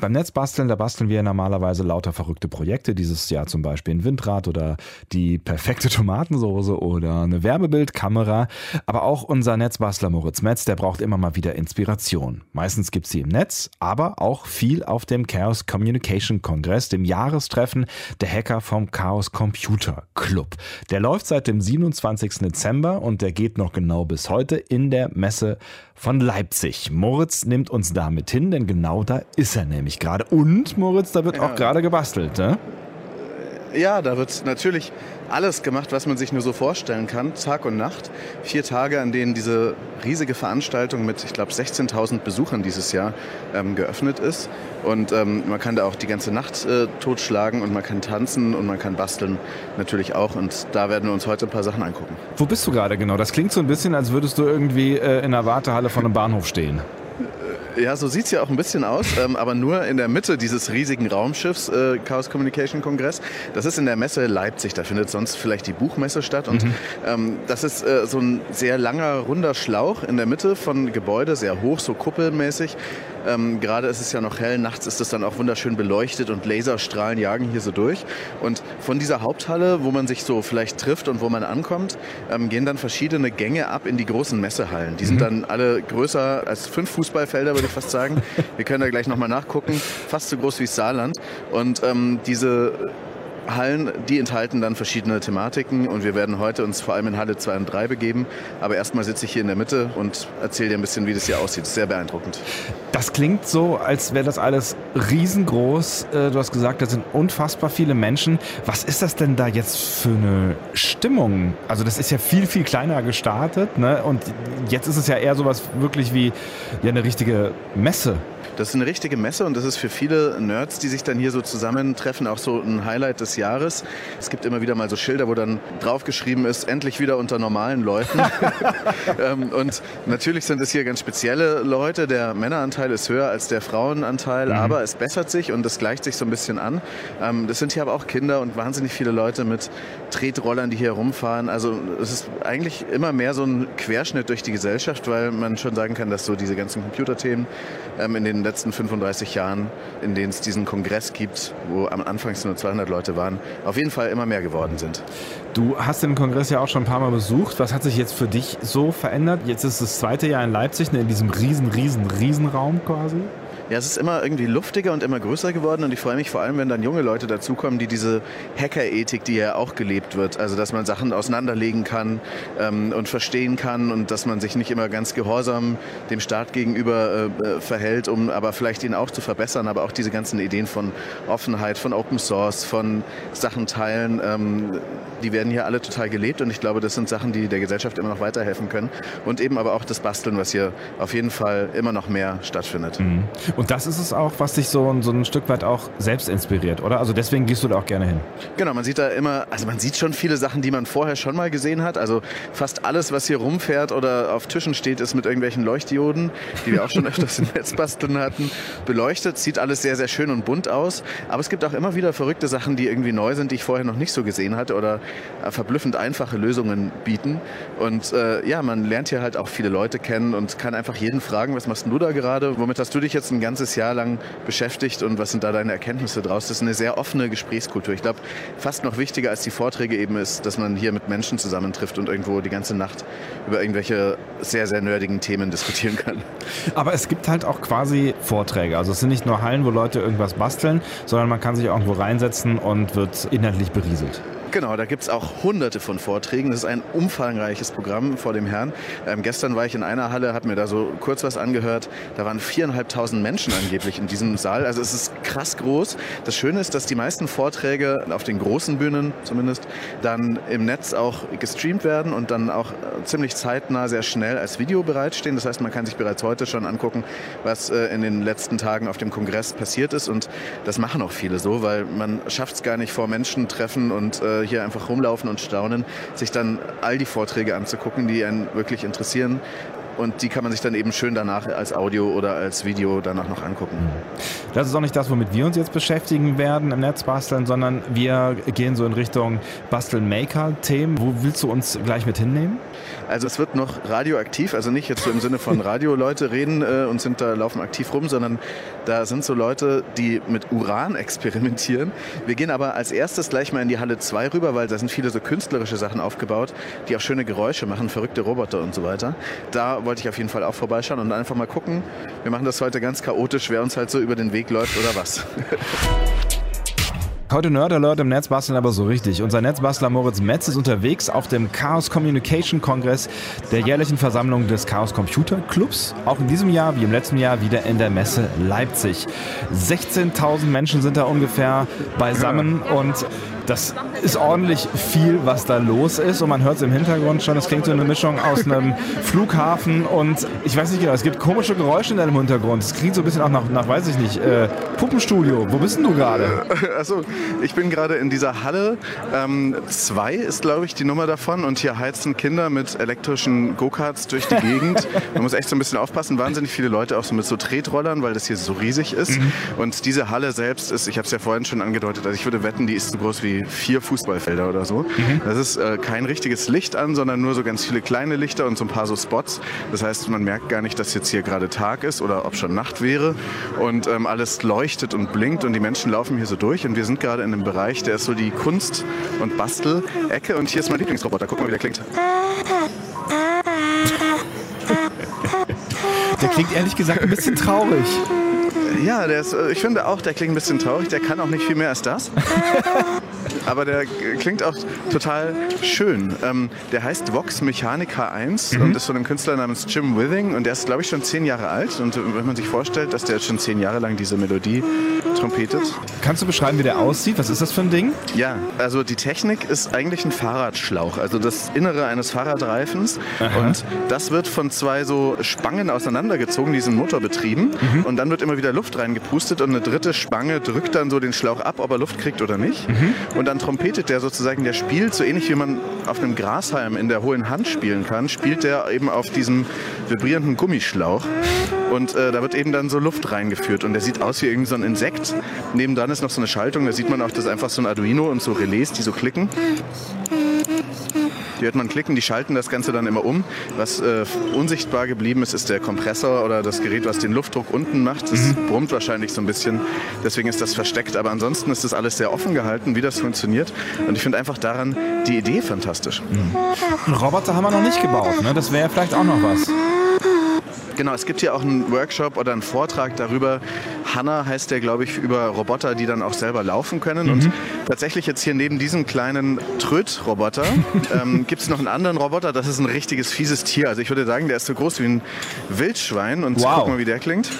Beim Netzbasteln, da basteln wir normalerweise lauter verrückte Projekte. Dieses Jahr zum Beispiel ein Windrad oder die perfekte Tomatensoße oder eine Werbebildkamera. Aber auch unser Netzbastler Moritz Metz, der braucht immer mal wieder Inspiration. Meistens gibt's sie im Netz, aber auch viel auf dem Chaos Communication Kongress, dem Jahrestreffen der Hacker vom Chaos Computer Club. Der läuft seit dem 27. Dezember und der geht noch genau bis heute in der Messe von Leipzig. Moritz nimmt uns damit hin, denn genau da ist er nämlich nämlich gerade. Und, Moritz, da wird ja. auch gerade gebastelt, ne? Ja, da wird natürlich alles gemacht, was man sich nur so vorstellen kann, Tag und Nacht. Vier Tage, an denen diese riesige Veranstaltung mit, ich glaube, 16.000 Besuchern dieses Jahr ähm, geöffnet ist. Und ähm, man kann da auch die ganze Nacht äh, totschlagen und man kann tanzen und man kann basteln natürlich auch. Und da werden wir uns heute ein paar Sachen angucken. Wo bist du gerade genau? Das klingt so ein bisschen, als würdest du irgendwie äh, in der Wartehalle von einem Bahnhof stehen. Ja, so sieht es ja auch ein bisschen aus, ähm, aber nur in der Mitte dieses riesigen Raumschiffs, äh, Chaos Communication Kongress. Das ist in der Messe Leipzig, da findet sonst vielleicht die Buchmesse statt. Und mhm. ähm, das ist äh, so ein sehr langer, runder Schlauch in der Mitte von Gebäude, sehr hoch, so kuppelmäßig. Ähm, Gerade ist es ja noch hell, nachts ist es dann auch wunderschön beleuchtet und Laserstrahlen jagen hier so durch. Und von dieser Haupthalle, wo man sich so vielleicht trifft und wo man ankommt, ähm, gehen dann verschiedene Gänge ab in die großen Messehallen. Die sind mhm. dann alle größer als fünf Fußballfelder, würde ich fast sagen. Wir können da gleich nochmal nachgucken. Fast so groß wie Saarland. Und ähm, diese Hallen, die enthalten dann verschiedene Thematiken und wir werden heute uns vor allem in Halle 2 und 3 begeben. Aber erstmal sitze ich hier in der Mitte und erzähle dir ein bisschen, wie das hier aussieht. Ist sehr beeindruckend. Das klingt so, als wäre das alles riesengroß. Äh, du hast gesagt, da sind unfassbar viele Menschen. Was ist das denn da jetzt für eine Stimmung? Also das ist ja viel, viel kleiner gestartet ne? und jetzt ist es ja eher sowas wirklich wie ja, eine richtige Messe. Das ist eine richtige Messe und das ist für viele Nerds, die sich dann hier so zusammentreffen, auch so ein Highlight des Jahres. Es gibt immer wieder mal so Schilder, wo dann draufgeschrieben ist, endlich wieder unter normalen Leuten. Ähm, und natürlich sind es hier ganz spezielle Leute. Der Männeranteil ist höher als der Frauenanteil, mhm. aber es bessert sich und es gleicht sich so ein bisschen an. Ähm, das sind hier aber auch Kinder und wahnsinnig viele Leute mit Tretrollern, die hier rumfahren. Also es ist eigentlich immer mehr so ein Querschnitt durch die Gesellschaft, weil man schon sagen kann, dass so diese ganzen Computerthemen ähm, in den letzten 35 Jahren, in denen es diesen Kongress gibt, wo am Anfang nur 200 Leute waren, auf jeden Fall immer mehr geworden sind. Du hast den Kongress ja auch schon ein paar Mal besucht. Was hat sich jetzt für dich so verändert? Jetzt ist das zweite Jahr in Leipzig, ne, in diesem riesen, riesen, riesen Raum quasi. Ja, es ist immer irgendwie luftiger und immer größer geworden und ich freue mich vor allem, wenn dann junge Leute dazukommen, die diese Hacker-Ethik, die ja auch gelebt wird, also dass man Sachen auseinanderlegen kann ähm, und verstehen kann und dass man sich nicht immer ganz gehorsam dem Staat gegenüber äh, äh, verhält, um aber vielleicht ihn auch zu verbessern, aber auch diese ganzen Ideen von Offenheit, von Open Source, von Sachen teilen, ähm, die werden hier alle total gelebt und ich glaube, das sind Sachen, die der Gesellschaft immer noch weiterhelfen können und eben aber auch das Basteln, was hier auf jeden Fall immer noch mehr stattfindet. Mhm. Und das ist es auch, was dich so, so ein Stück weit auch selbst inspiriert, oder? Also deswegen gehst du da auch gerne hin. Genau, man sieht da immer, also man sieht schon viele Sachen, die man vorher schon mal gesehen hat. Also fast alles, was hier rumfährt oder auf Tischen steht, ist mit irgendwelchen Leuchtdioden, die wir auch schon öfters im Netz basteln hatten, beleuchtet. Sieht alles sehr, sehr schön und bunt aus. Aber es gibt auch immer wieder verrückte Sachen, die irgendwie neu sind, die ich vorher noch nicht so gesehen hatte oder äh, verblüffend einfache Lösungen bieten. Und äh, ja, man lernt hier halt auch viele Leute kennen und kann einfach jeden fragen, was machst du da gerade? Womit hast du dich jetzt ein ganzes Jahr lang beschäftigt und was sind da deine Erkenntnisse draus? Das ist eine sehr offene Gesprächskultur. Ich glaube, fast noch wichtiger als die Vorträge eben ist, dass man hier mit Menschen zusammentrifft und irgendwo die ganze Nacht über irgendwelche sehr, sehr nerdigen Themen diskutieren kann. Aber es gibt halt auch quasi Vorträge. Also es sind nicht nur Hallen, wo Leute irgendwas basteln, sondern man kann sich auch irgendwo reinsetzen und wird inhaltlich berieselt. Genau, da gibt es auch hunderte von Vorträgen. Das ist ein umfangreiches Programm vor dem Herrn. Ähm, gestern war ich in einer Halle, habe mir da so kurz was angehört. Da waren viereinhalbtausend Menschen angeblich in diesem Saal. Also es ist krass groß. Das Schöne ist, dass die meisten Vorträge auf den großen Bühnen zumindest dann im Netz auch gestreamt werden und dann auch äh, ziemlich zeitnah sehr schnell als Video bereitstehen. Das heißt, man kann sich bereits heute schon angucken, was äh, in den letzten Tagen auf dem Kongress passiert ist. Und das machen auch viele so, weil man schafft es gar nicht vor Menschen treffen und äh, hier einfach rumlaufen und staunen, sich dann all die Vorträge anzugucken, die einen wirklich interessieren. Und die kann man sich dann eben schön danach als Audio oder als Video danach noch angucken. Das ist auch nicht das, womit wir uns jetzt beschäftigen werden im Netz basteln, sondern wir gehen so in Richtung Basteln-Maker-Themen. Wo willst du uns gleich mit hinnehmen? Also es wird noch radioaktiv, also nicht jetzt so im Sinne von Radioleute reden äh, und sind da laufen aktiv rum, sondern da sind so Leute, die mit Uran experimentieren. Wir gehen aber als erstes gleich mal in die Halle 2 rüber, weil da sind viele so künstlerische Sachen aufgebaut, die auch schöne Geräusche machen, verrückte Roboter und so weiter. Da wollte ich auf jeden Fall auch vorbeischauen und einfach mal gucken. Wir machen das heute ganz chaotisch, wer uns halt so über den Weg läuft oder was. Heute Nerd Alert im Netzbasteln aber so richtig. Unser Netzbastler Moritz Metz ist unterwegs auf dem Chaos Communication Kongress der jährlichen Versammlung des Chaos Computer Clubs. Auch in diesem Jahr, wie im letzten Jahr, wieder in der Messe Leipzig. 16.000 Menschen sind da ungefähr beisammen und das ist ordentlich viel, was da los ist und man hört es im Hintergrund schon. Es klingt so eine Mischung aus einem Flughafen und ich weiß nicht genau, es gibt komische Geräusche in deinem Hintergrund. Es klingt so ein bisschen auch nach, nach weiß ich nicht, äh, Puppenstudio. Wo bist denn du gerade? Also ich bin gerade in dieser Halle 2 ähm, ist glaube ich die Nummer davon und hier heizen Kinder mit elektrischen Go-Karts durch die Gegend. Man muss echt so ein bisschen aufpassen. Wahnsinnig viele Leute auch so mit so Tretrollern, weil das hier so riesig ist. Mhm. Und diese Halle selbst ist, ich habe es ja vorhin schon angedeutet, also ich würde wetten, die ist so groß wie vier Fußballfelder oder so. Mhm. Das ist äh, kein richtiges Licht an, sondern nur so ganz viele kleine Lichter und so ein paar so Spots. Das heißt, man merkt gar nicht, dass jetzt hier gerade Tag ist oder ob schon Nacht wäre. Und ähm, alles leuchtet und blinkt und die Menschen laufen hier so durch. Und wir sind gerade in einem Bereich, der ist so die Kunst- und Bastel-Ecke. Und hier ist mein Lieblingsroboter. Guck mal, wie der klingt. Der klingt ehrlich gesagt ein bisschen traurig. Ja, der ist, äh, ich finde auch, der klingt ein bisschen traurig. Der kann auch nicht viel mehr als das. Aber der klingt auch total schön. Ähm, der heißt Vox Mechanica 1 mhm. und ist von einem Künstler namens Jim Withing. Und der ist, glaube ich, schon zehn Jahre alt. Und wenn man sich vorstellt, dass der jetzt schon zehn Jahre lang diese Melodie trompetet. Kannst du beschreiben, wie der aussieht? Was ist das für ein Ding? Ja, also die Technik ist eigentlich ein Fahrradschlauch. Also das Innere eines Fahrradreifens. Aha. Und das wird von zwei so Spangen auseinandergezogen, die sind motorbetrieben. Mhm. Und dann wird immer wieder Luft reingepustet und eine dritte Spange drückt dann so den Schlauch ab, ob er Luft kriegt oder nicht. Mhm. Und dann trompetet der sozusagen, der spielt so ähnlich wie man auf einem Grashalm in der hohlen Hand spielen kann, spielt der eben auf diesem vibrierenden Gummischlauch. Und äh, da wird eben dann so Luft reingeführt und der sieht aus wie irgendwie so ein Insekt. Nebendran ist noch so eine Schaltung, da sieht man auch, das ist einfach so ein Arduino und so Relais, die so klicken. Die hört man klicken, die schalten das Ganze dann immer um. Was äh, unsichtbar geblieben ist, ist der Kompressor oder das Gerät, was den Luftdruck unten macht. Das mhm. brummt wahrscheinlich so ein bisschen, deswegen ist das versteckt. Aber ansonsten ist das alles sehr offen gehalten, wie das funktioniert. Und ich finde einfach daran die Idee fantastisch. Mhm. Einen Roboter haben wir noch nicht gebaut, ne? das wäre ja vielleicht auch noch was. Genau, es gibt hier auch einen Workshop oder einen Vortrag darüber. Hanna heißt der, glaube ich, über Roboter, die dann auch selber laufen können. Mhm. Und tatsächlich jetzt hier neben diesem kleinen Tröd-Roboter ähm, gibt es noch einen anderen Roboter. Das ist ein richtiges fieses Tier. Also ich würde sagen, der ist so groß wie ein Wildschwein. Und wow. guck mal, wie der klingt.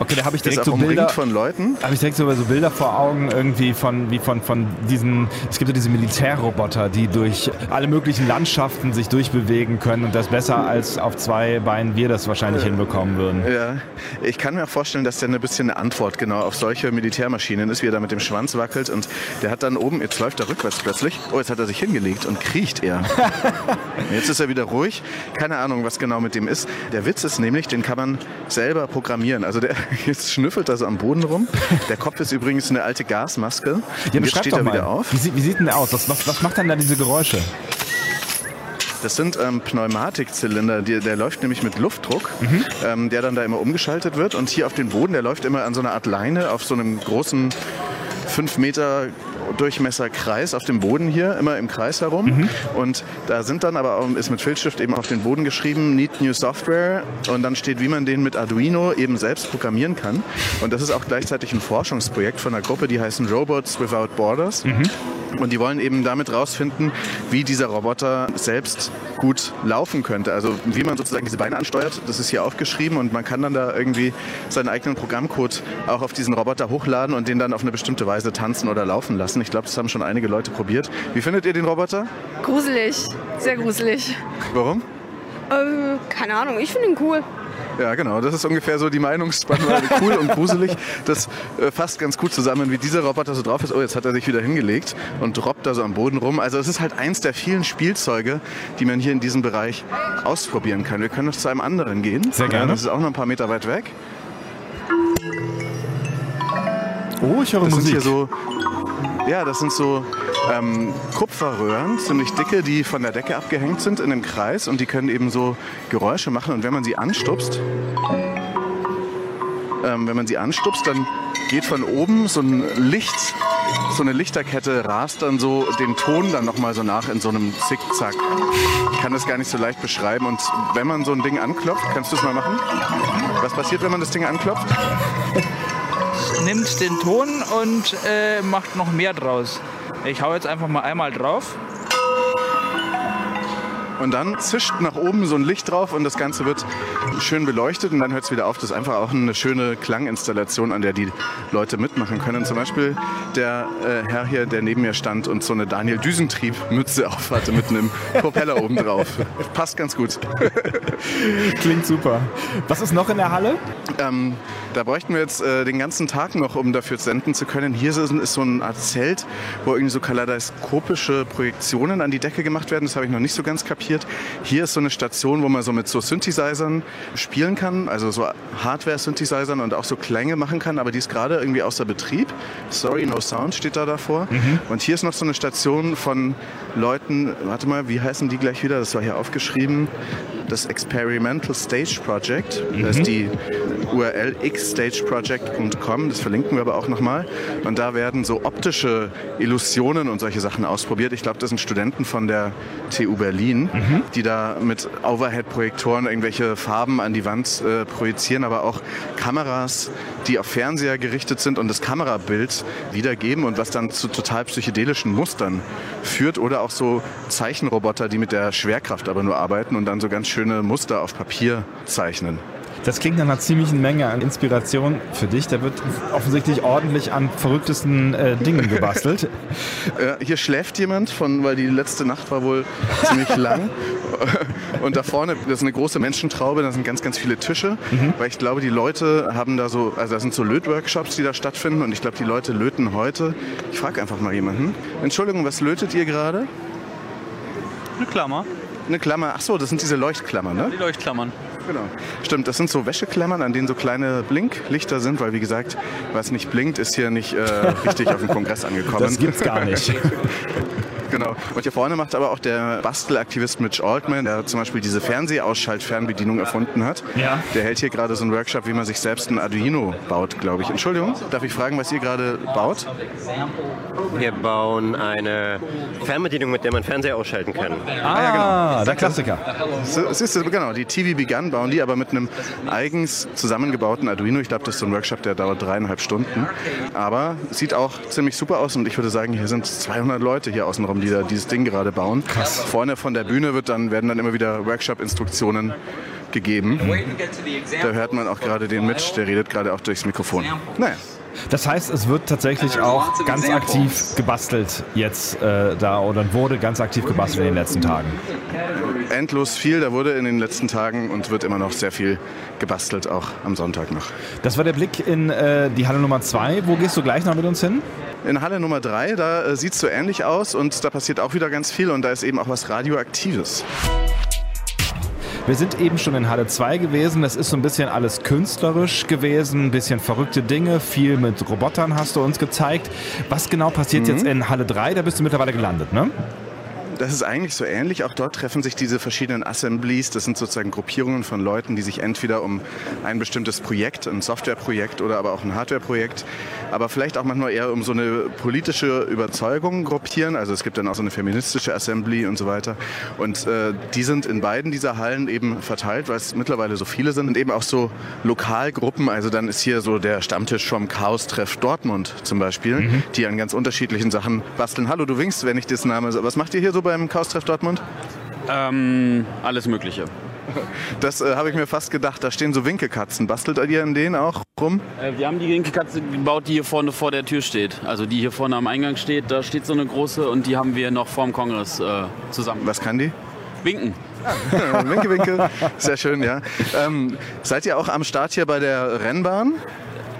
Okay, da habe ich direkt so Bilder von Leuten. Habe ich direkt so, so Bilder vor Augen irgendwie von wie von von diesen. Es gibt ja diese Militärroboter, die durch alle möglichen Landschaften sich durchbewegen können und das besser als auf zwei Beinen wir das wahrscheinlich ja. hinbekommen würden. Ja, ich kann mir vorstellen, dass der ein bisschen eine Antwort genau auf solche Militärmaschinen ist, wie er da mit dem Schwanz wackelt und der hat dann oben. Jetzt läuft er rückwärts plötzlich. Oh, jetzt hat er sich hingelegt und kriecht er. jetzt ist er wieder ruhig. Keine Ahnung, was genau mit dem ist. Der Witz ist nämlich, den kann man selber programmieren. Also der Jetzt schnüffelt er so am Boden rum. Der Kopf ist übrigens eine alte Gasmaske. Ja, jetzt steht er mal. wieder auf. Wie, wie, sieht denn der aus? Was, was, was macht denn da diese Geräusche? Das sind ähm, Pneumatikzylinder. Die, der läuft nämlich mit Luftdruck, mhm. ähm, der dann da immer umgeschaltet wird. Und hier auf den Boden, der läuft immer an so einer Art Leine auf so einem großen 5 Meter Durchmesserkreis auf dem Boden hier, immer im Kreis herum. Mhm. Und da sind dann aber auch, ist mit Filzstift eben auf den Boden geschrieben, Need New Software. Und dann steht, wie man den mit Arduino eben selbst programmieren kann. Und das ist auch gleichzeitig ein Forschungsprojekt von einer Gruppe, die heißen Robots Without Borders. Mhm. Und die wollen eben damit rausfinden, wie dieser Roboter selbst gut laufen könnte. Also wie man sozusagen diese Beine ansteuert, das ist hier aufgeschrieben und man kann dann da irgendwie seinen eigenen Programmcode auch auf diesen Roboter hochladen und den dann auf eine bestimmte Weise tanzen oder laufen lassen. Ich glaube, das haben schon einige Leute probiert. Wie findet ihr den Roboter? Gruselig, sehr gruselig. Warum? Äh, keine Ahnung, ich finde ihn cool. Ja, genau. Das ist ungefähr so die Meinungsspannweite. Cool und gruselig. Das äh, fasst ganz gut zusammen, wie dieser Roboter so drauf ist. Oh, jetzt hat er sich wieder hingelegt und robbt da so am Boden rum. Also es ist halt eins der vielen Spielzeuge, die man hier in diesem Bereich ausprobieren kann. Wir können noch zu einem anderen gehen. Sehr gerne. Das ist auch noch ein paar Meter weit weg. Oh, ich höre das Musik. Sind hier so, ja, das sind so ähm, Kupferröhren, ziemlich dicke, die von der Decke abgehängt sind in einem Kreis und die können eben so Geräusche machen. Und wenn man sie anstupst, ähm, wenn man sie anstupst, dann geht von oben so ein Licht, so eine Lichterkette rast dann so den Ton dann nochmal so nach in so einem Zickzack. Ich kann das gar nicht so leicht beschreiben. Und wenn man so ein Ding anklopft, kannst du es mal machen? Was passiert, wenn man das Ding anklopft? Nimmt den Ton und äh, macht noch mehr draus. Ich hau jetzt einfach mal einmal drauf. Und dann zischt nach oben so ein Licht drauf und das Ganze wird schön beleuchtet und dann hört es wieder auf. Das ist einfach auch eine schöne Klanginstallation, an der die Leute mitmachen können. Zum Beispiel der äh, Herr hier, der neben mir stand und so eine Daniel Düsentrieb-Mütze aufhatte mit einem Propeller oben drauf. Passt ganz gut. Klingt super. Was ist noch in der Halle? Ähm, da bräuchten wir jetzt äh, den ganzen Tag noch, um dafür senden zu können. Hier ist, ist so eine Art Zelt, wo irgendwie so kaleidoskopische Projektionen an die Decke gemacht werden. Das habe ich noch nicht so ganz kapiert. Hier ist so eine Station, wo man so mit so Synthesizern spielen kann, also so Hardware-Synthesizern und auch so Klänge machen kann, aber die ist gerade irgendwie außer Betrieb. Sorry, no sound steht da davor. Mhm. Und hier ist noch so eine Station von Leuten, warte mal, wie heißen die gleich wieder? Das war hier aufgeschrieben das Experimental Stage Project. Mhm. Das ist die URL xstageproject.com. Das verlinken wir aber auch nochmal. Und da werden so optische Illusionen und solche Sachen ausprobiert. Ich glaube, das sind Studenten von der TU Berlin, mhm. die da mit Overhead-Projektoren irgendwelche Farben an die Wand äh, projizieren, aber auch Kameras, die auf Fernseher gerichtet sind und das Kamerabild wiedergeben und was dann zu total psychedelischen Mustern führt oder auch so Zeichenroboter, die mit der Schwerkraft aber nur arbeiten und dann so ganz schöne Muster auf Papier zeichnen. Das klingt nach einer ziemlichen Menge an Inspiration für dich. Da wird offensichtlich ordentlich an verrücktesten äh, Dingen gebastelt. äh, hier schläft jemand, von, weil die letzte Nacht war wohl ziemlich lang. Und da vorne, das ist eine große Menschentraube, da sind ganz, ganz viele Tische. Mhm. Weil ich glaube, die Leute haben da so, also das sind so Lötworkshops, die da stattfinden. Und ich glaube, die Leute löten heute. Ich frage einfach mal jemanden. Entschuldigung, was lötet ihr gerade? Eine Klammer. Eine Klammer, ach so, das sind diese Leuchtklammern, ne? Die Leuchtklammern. Genau. Stimmt, das sind so Wäscheklammern, an denen so kleine Blinklichter sind, weil wie gesagt, was nicht blinkt, ist hier nicht äh, richtig auf dem Kongress angekommen. Das gibt's gar nicht. Genau. Und hier vorne macht aber auch der Bastelaktivist Mitch Altman, der zum Beispiel diese Fernsehausschaltfernbedienung erfunden hat. Ja. Der hält hier gerade so einen Workshop, wie man sich selbst ein Arduino baut, glaube ich. Entschuldigung, darf ich fragen, was ihr gerade baut? Wir bauen eine Fernbedienung, mit der man Fernseher ausschalten kann. Ah, ah ja, genau. der Klassiker. So, siehst du, genau, die TV Begun bauen die, aber mit einem eigens zusammengebauten Arduino. Ich glaube, das ist so ein Workshop, der dauert dreieinhalb Stunden. Aber sieht auch ziemlich super aus und ich würde sagen, hier sind 200 Leute hier außenrum haben, die da dieses Ding gerade bauen. Krass. Vorne von der Bühne wird dann, werden dann immer wieder Workshop-Instruktionen gegeben. Da hört man auch gerade den Mitch, der redet gerade auch durchs Mikrofon. Naja. Das heißt, es wird tatsächlich auch ganz aktiv gebastelt jetzt äh, da oder wurde ganz aktiv gebastelt in den letzten Tagen. Endlos viel, da wurde in den letzten Tagen und wird immer noch sehr viel gebastelt, auch am Sonntag noch. Das war der Blick in äh, die Halle Nummer 2. Wo gehst du gleich noch mit uns hin? In Halle Nummer 3, da äh, sieht es so ähnlich aus und da passiert auch wieder ganz viel und da ist eben auch was Radioaktives. Wir sind eben schon in Halle 2 gewesen. Das ist so ein bisschen alles künstlerisch gewesen, ein bisschen verrückte Dinge, viel mit Robotern hast du uns gezeigt. Was genau passiert mhm. jetzt in Halle 3? Da bist du mittlerweile gelandet, ne? Das ist eigentlich so ähnlich. Auch dort treffen sich diese verschiedenen Assemblies. Das sind sozusagen Gruppierungen von Leuten, die sich entweder um ein bestimmtes Projekt, ein Softwareprojekt oder aber auch ein Hardwareprojekt, aber vielleicht auch manchmal eher um so eine politische Überzeugung gruppieren. Also es gibt dann auch so eine feministische Assembly und so weiter. Und äh, die sind in beiden dieser Hallen eben verteilt, weil es mittlerweile so viele sind und eben auch so Lokalgruppen. Also dann ist hier so der Stammtisch vom Chaos-Treff Dortmund zum Beispiel, mhm. die an ganz unterschiedlichen Sachen basteln. Hallo, du winkst, wenn ich das Name. Was macht ihr hier so beim Chaos-Treff Dortmund? Ähm, alles Mögliche. Das äh, habe ich mir fast gedacht. Da stehen so Winkekatzen. Bastelt ihr in denen auch rum? Äh, wir haben die Winkekatze gebaut, die hier vorne vor der Tür steht. Also die hier vorne am Eingang steht. Da steht so eine große und die haben wir noch vorm Kongress äh, zusammen. Was kann die? Winken. winke, winke. Sehr schön, ja. Ähm, seid ihr auch am Start hier bei der Rennbahn?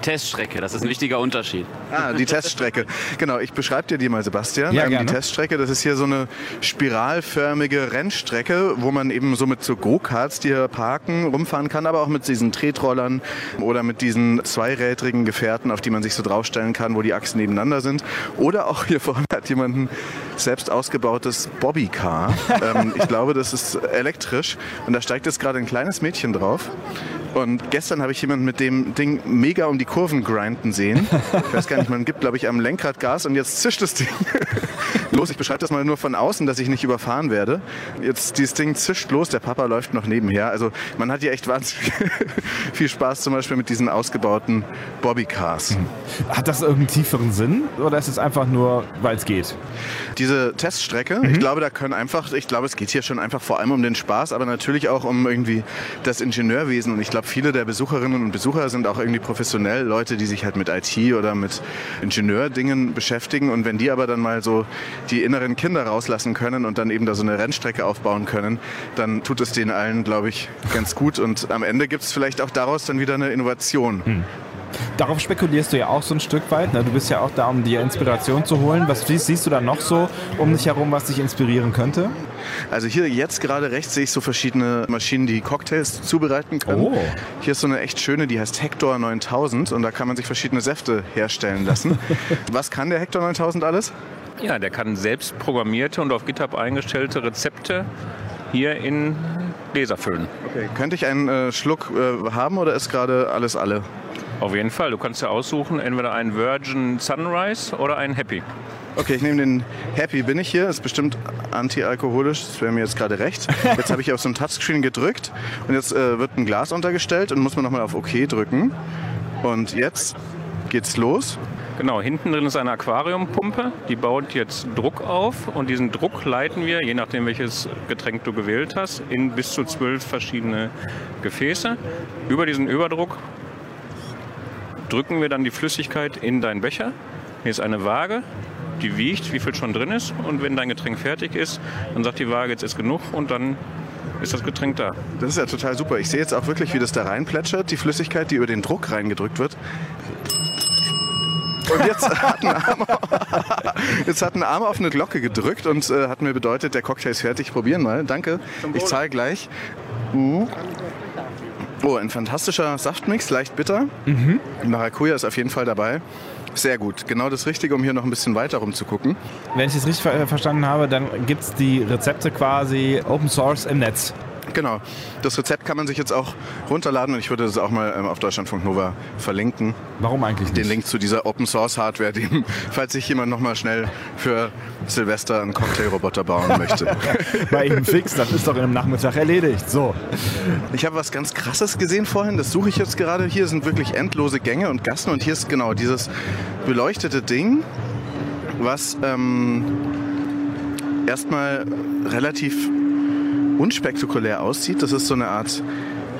Teststrecke, das ist ein wichtiger Unterschied. Ah, die Teststrecke. Genau, ich beschreibe dir die mal, Sebastian. Ja, Ähm, gerne. die Teststrecke, das ist hier so eine spiralförmige Rennstrecke, wo man eben so mit so Go-Karts, die hier parken, rumfahren kann, aber auch mit diesen Tretrollern oder mit diesen zweirädrigen Gefährten, auf die man sich so draufstellen kann, wo die Achsen nebeneinander sind. Oder auch hier vorne hat jemand ein selbst ausgebautes Bobbycar. ähm, ich glaube, das ist elektrisch und da steigt jetzt gerade ein kleines Mädchen drauf. Und gestern habe ich jemanden mit dem Ding mega um die Kurven grinden sehen. Ich weiß gar nicht, man gibt, glaube ich, am Lenkrad Gas und jetzt zischt das Ding los. Ich beschreibe das mal nur von außen, dass ich nicht überfahren werde. Jetzt dieses Ding zischt los, der Papa läuft noch nebenher. Also man hat hier echt wahnsinnig viel Spaß zum Beispiel mit diesen ausgebauten Bobbycars. Hat das irgendeinen tieferen Sinn oder ist es einfach nur, weil es geht? Diese Teststrecke, ich glaube, da können einfach, ich glaube, es geht hier schon einfach vor allem um den Spaß, aber natürlich auch um irgendwie das Ingenieurwesen. Und ich glaube, viele der Besucherinnen und Besucher sind auch irgendwie professionell Leute, die sich halt mit IT oder mit Ingenieurdingen beschäftigen. Und wenn die aber dann mal so die inneren Kinder rauslassen können und dann eben da so eine Rennstrecke aufbauen können, dann tut es denen allen, glaube ich, ganz gut. Und am Ende gibt es vielleicht auch daraus dann wieder eine Innovation. Darauf spekulierst du ja auch so ein Stück weit. Ne? Du bist ja auch da, um dir Inspiration zu holen. Was siehst, siehst du da noch so um dich herum, was dich inspirieren könnte? Also hier jetzt gerade rechts sehe ich so verschiedene Maschinen, die Cocktails zubereiten können. Oh. Hier ist so eine echt schöne, die heißt Hector 9000 und da kann man sich verschiedene Säfte herstellen lassen. Was kann der Hector 9000 alles? Ja, der kann selbst programmierte und auf GitHub eingestellte Rezepte hier in Gläser füllen. Okay. Könnte ich einen äh, Schluck äh, haben oder ist gerade alles alle? Auf jeden Fall. Du kannst ja aussuchen, entweder ein Virgin Sunrise oder ein Happy. Okay, ich nehme den Happy bin ich hier. Ist bestimmt antialkoholisch. Das wäre mir jetzt gerade recht. Jetzt habe ich auf so ein Touchscreen gedrückt und jetzt äh, wird ein Glas untergestellt und muss man nochmal auf OK drücken. Und jetzt geht's los. Genau, hinten drin ist eine Aquariumpumpe, die baut jetzt Druck auf und diesen Druck leiten wir, je nachdem welches Getränk du gewählt hast, in bis zu zwölf verschiedene Gefäße. Über diesen Überdruck drücken wir dann die Flüssigkeit in deinen Becher. Hier ist eine Waage, die wiegt, wie viel schon drin ist und wenn dein Getränk fertig ist, dann sagt die Waage, jetzt ist genug und dann ist das Getränk da. Das ist ja total super. Ich sehe jetzt auch wirklich, wie das da reinplätschert, die Flüssigkeit, die über den Druck reingedrückt wird. Und jetzt hat ein Arm, jetzt hat ein Arm auf eine Glocke gedrückt und äh, hat mir bedeutet, der Cocktail ist fertig. Probieren mal. Danke. Ich zahle gleich. Uh. Oh, ein fantastischer Saftmix, leicht bitter. Maracuja ist auf jeden Fall dabei. Sehr gut. Genau das Richtige, um hier noch ein bisschen weiter rumzugucken. Wenn ich es richtig ver verstanden habe, dann gibt es die Rezepte quasi Open Source im Netz. Genau. Das Rezept kann man sich jetzt auch runterladen und ich würde das auch mal ähm, auf Deutschlandfunk Nova verlinken. Warum eigentlich nicht? Den Link zu dieser Open Source Hardware, die, falls sich jemand noch mal schnell für Silvester einen Cocktailroboter bauen möchte. Bei ihm fix, das ist doch in einem Nachmittag erledigt. So. Ich habe was ganz Krasses gesehen vorhin, das suche ich jetzt gerade. Hier sind wirklich endlose Gänge und Gassen und hier ist genau dieses beleuchtete Ding, was ähm, erstmal relativ unspektakulär aussieht. Das ist so eine Art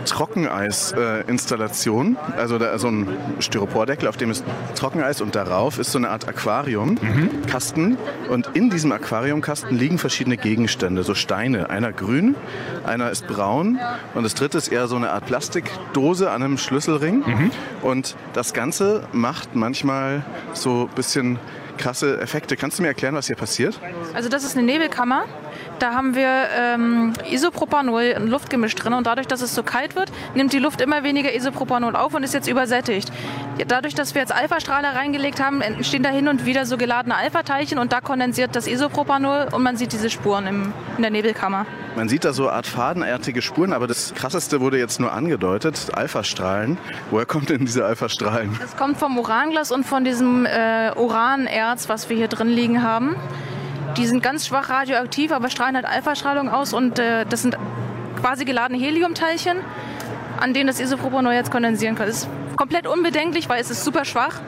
Trockeneis-Installation. also da, so ein Styropordeckel, auf dem ist Trockeneis und darauf ist so eine Art Aquariumkasten. Und in diesem Aquariumkasten liegen verschiedene Gegenstände, so Steine. Einer grün, einer ist braun und das dritte ist eher so eine Art Plastikdose an einem Schlüsselring. Und das Ganze macht manchmal so ein bisschen krasse Effekte. Kannst du mir erklären, was hier passiert? Also das ist eine Nebelkammer. Da haben wir ähm, Isopropanol, ein Luftgemisch drin und dadurch, dass es so kalt wird, nimmt die Luft immer weniger Isopropanol auf und ist jetzt übersättigt. Dadurch, dass wir jetzt Alphastrahler reingelegt haben, entstehen da hin und wieder so geladene Alpha-Teilchen und da kondensiert das Isopropanol und man sieht diese Spuren im, in der Nebelkammer. Man sieht da so Art fadenartige Spuren, aber das Krasseste wurde jetzt nur angedeutet, Alphastrahlen. Woher kommt denn diese Alphastrahlen? Das kommt vom Uranglas und von diesem äh, Uranerz, was wir hier drin liegen haben. Die sind ganz schwach radioaktiv, aber strahlen halt Alphastrahlung aus und äh, das sind quasi geladene Heliumteilchen, an denen das Isopropanol jetzt kondensieren kann. Das ist komplett unbedenklich, weil es ist super schwach,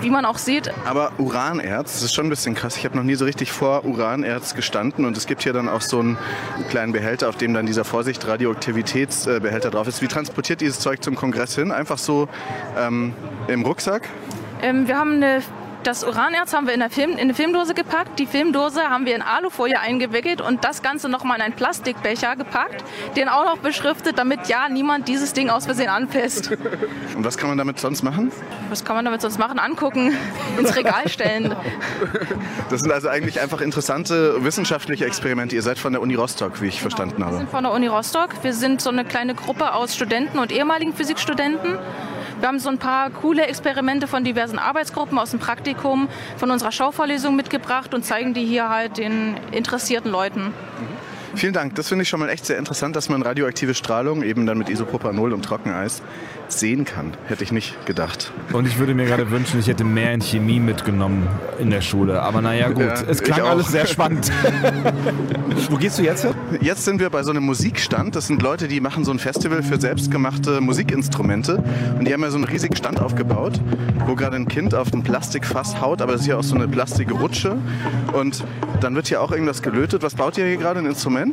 wie man auch sieht. Aber Uranerz, das ist schon ein bisschen krass. Ich habe noch nie so richtig vor Uranerz gestanden und es gibt hier dann auch so einen kleinen Behälter, auf dem dann dieser Vorsicht Radioaktivitätsbehälter drauf ist. Wie transportiert dieses Zeug zum Kongress hin? Einfach so ähm, im Rucksack? Ähm, wir haben eine Das Uranerz haben wir in, der Film, in eine Filmdose gepackt. Die Filmdose haben wir in Alufolie eingewickelt und das Ganze nochmal in einen Plastikbecher gepackt, den auch noch beschriftet, damit ja niemand dieses Ding aus Versehen anfasst. Und was kann man damit sonst machen? Was kann man damit sonst machen? Angucken, ins Regal stellen. Das sind also eigentlich einfach interessante wissenschaftliche Experimente. Ihr seid von der Uni Rostock, wie ich verstanden Wir habe. sind von der Uni Rostock. Wir sind so eine kleine Gruppe aus Studenten und ehemaligen Physikstudenten. Wir haben so ein paar coole Experimente von diversen Arbeitsgruppen aus dem Praktikum, von unserer Schauvorlesung mitgebracht und zeigen die hier halt den interessierten Leuten. Vielen Dank. Das finde ich schon mal echt sehr interessant, dass man radioaktive Strahlung eben dann mit Isopropanol und Trockeneis sehen kann. Hätte ich nicht gedacht. Und ich würde mir gerade wünschen, ich hätte mehr in Chemie mitgenommen in der Schule. Aber naja, gut. Ja, es klang alles sehr spannend. Wo gehst du jetzt hin? Jetzt sind wir bei so einem Musikstand. Das sind Leute, die machen so ein Festival für selbstgemachte Musikinstrumente. Und die haben ja so einen riesigen Stand aufgebaut, wo gerade ein Kind auf ein Plastikfass haut, aber das ist ja auch so eine Plastikrutsche. Und dann wird hier auch irgendwas gelötet. Was baut ihr hier gerade? Ein Instrument?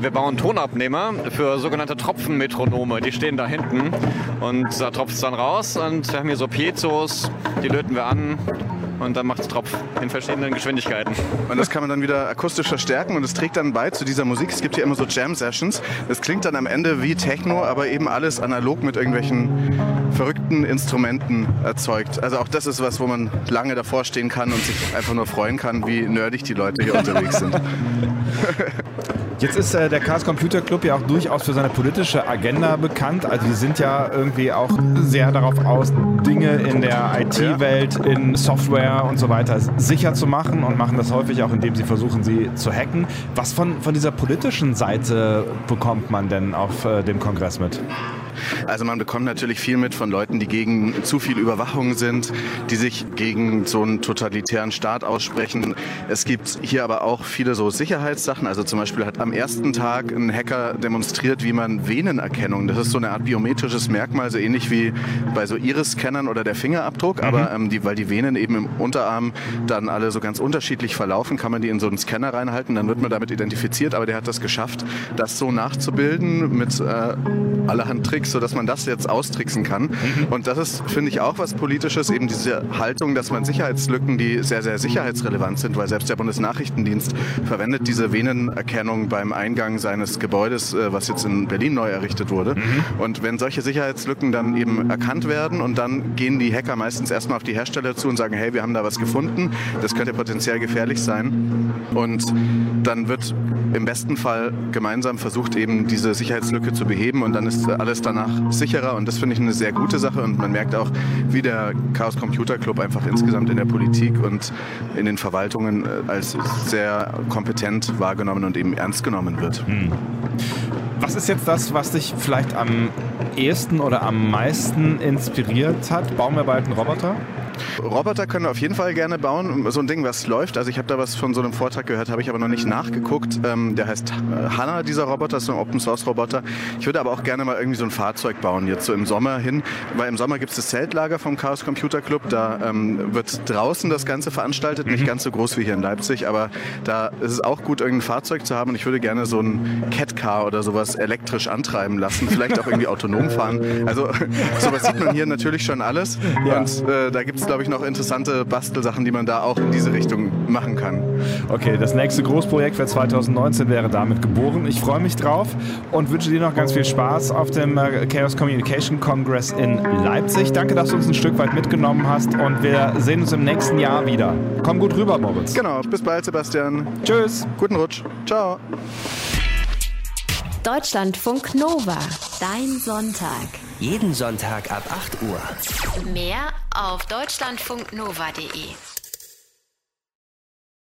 Wir bauen Tonabnehmer für sogenannte Tropfenmetronome. Die stehen da hinten und da tropft es dann raus. Und wir haben hier so Piezos, die löten wir an und dann macht es Tropf in verschiedenen Geschwindigkeiten. Und das kann man dann wieder akustisch verstärken und es trägt dann bei zu dieser Musik. Es gibt hier immer so Jam-Sessions. Das klingt dann am Ende wie Techno, aber eben alles analog mit irgendwelchen verrückten Instrumenten erzeugt. Also auch das ist was, wo man lange davor stehen kann und sich einfach nur freuen kann, wie nerdig die Leute hier unterwegs sind. Jetzt ist äh, der Chaos Computer Club ja auch durchaus für seine politische Agenda bekannt. Also die sind ja irgendwie auch sehr darauf aus, Dinge in der IT-Welt, in Software und so weiter sicher zu machen und machen das häufig auch, indem sie versuchen, sie zu hacken. Was von, von dieser politischen Seite bekommt man denn auf äh, dem Kongress mit? Also man bekommt natürlich viel mit von Leuten, die gegen zu viel Überwachung sind, die sich gegen so einen totalitären Staat aussprechen. Es gibt hier aber auch viele so Sicherheitssachen. Also zum Beispiel hat am ersten Tag ein Hacker demonstriert, wie man Venenerkennung, das ist so eine Art biometrisches Merkmal, so ähnlich wie bei so Iris-Scannern oder der Fingerabdruck, aber ähm, die, weil die Venen eben im Unterarm dann alle so ganz unterschiedlich verlaufen, kann man die in so einen Scanner reinhalten, dann wird man damit identifiziert, aber der hat das geschafft, das so nachzubilden mit äh, allerhand Tricks, sodass man das jetzt austricksen kann. Und das ist, finde ich, auch was Politisches, eben diese Haltung, dass man Sicherheitslücken, die sehr, sehr sicherheitsrelevant sind, weil selbst der Bundesnachrichtendienst verwendet diese Venenerkennung beim Eingang seines Gebäudes, äh, was jetzt in Berlin neu errichtet wurde. Und wenn solche Sicherheitslücken dann eben erkannt werden und dann gehen die Hacker meistens erstmal auf die Hersteller zu und sagen, hey, wir haben da was gefunden, das könnte potenziell gefährlich sein. Und dann wird im besten Fall gemeinsam versucht, eben diese Sicherheitslücke zu beheben und dann ist alles danach sicherer und das finde ich eine sehr gute Sache und man merkt auch, wie der Chaos Computer Club einfach insgesamt in der Politik und in den Verwaltungen äh, als sehr kompetent wahrgenommen und eben ernst genommen wird. Was ist jetzt das, was dich vielleicht am ehesten oder am meisten inspiriert hat? Bauen wir bald einen Roboter? Roboter können wir auf jeden Fall gerne bauen. So ein Ding, was läuft. Also ich habe da was von so einem Vortrag gehört, habe ich aber noch nicht nachgeguckt. Ähm, der heißt äh, Hanna, dieser Roboter, ist so ein Open Source Roboter. Ich würde aber auch gerne mal irgendwie so ein Fahrzeug bauen, jetzt so im Sommer hin. Weil im Sommer gibt es das Zeltlager vom Chaos Computer Club. Da ähm, wird draußen das Ganze veranstaltet. Nicht ganz so groß wie hier in Leipzig, aber da ist es auch gut, irgendein Fahrzeug zu haben. Und ich würde gerne so ein Cat-Car oder sowas elektrisch antreiben lassen. Vielleicht auch irgendwie autonom fahren. Also sowas sieht man hier natürlich schon alles. Und äh, da gibt es, glaube ich, noch interessante Bastelsachen, die man da auch in diese Richtung machen kann. Okay, das nächste Großprojekt für 2019 wäre damit geboren. Ich freue mich drauf und wünsche dir noch ganz viel Spaß auf dem äh, Chaos Communication Congress in Leipzig. Danke, dass du uns ein Stück weit mitgenommen hast und wir sehen uns im nächsten Jahr wieder. Komm gut rüber, Moritz. Genau, bis bald, Sebastian. Tschüss. Guten Rutsch. Ciao. Deutschlandfunk Nova. Dein Sonntag. Jeden Sonntag ab 8 Uhr. Mehr auf deutschlandfunknova.de.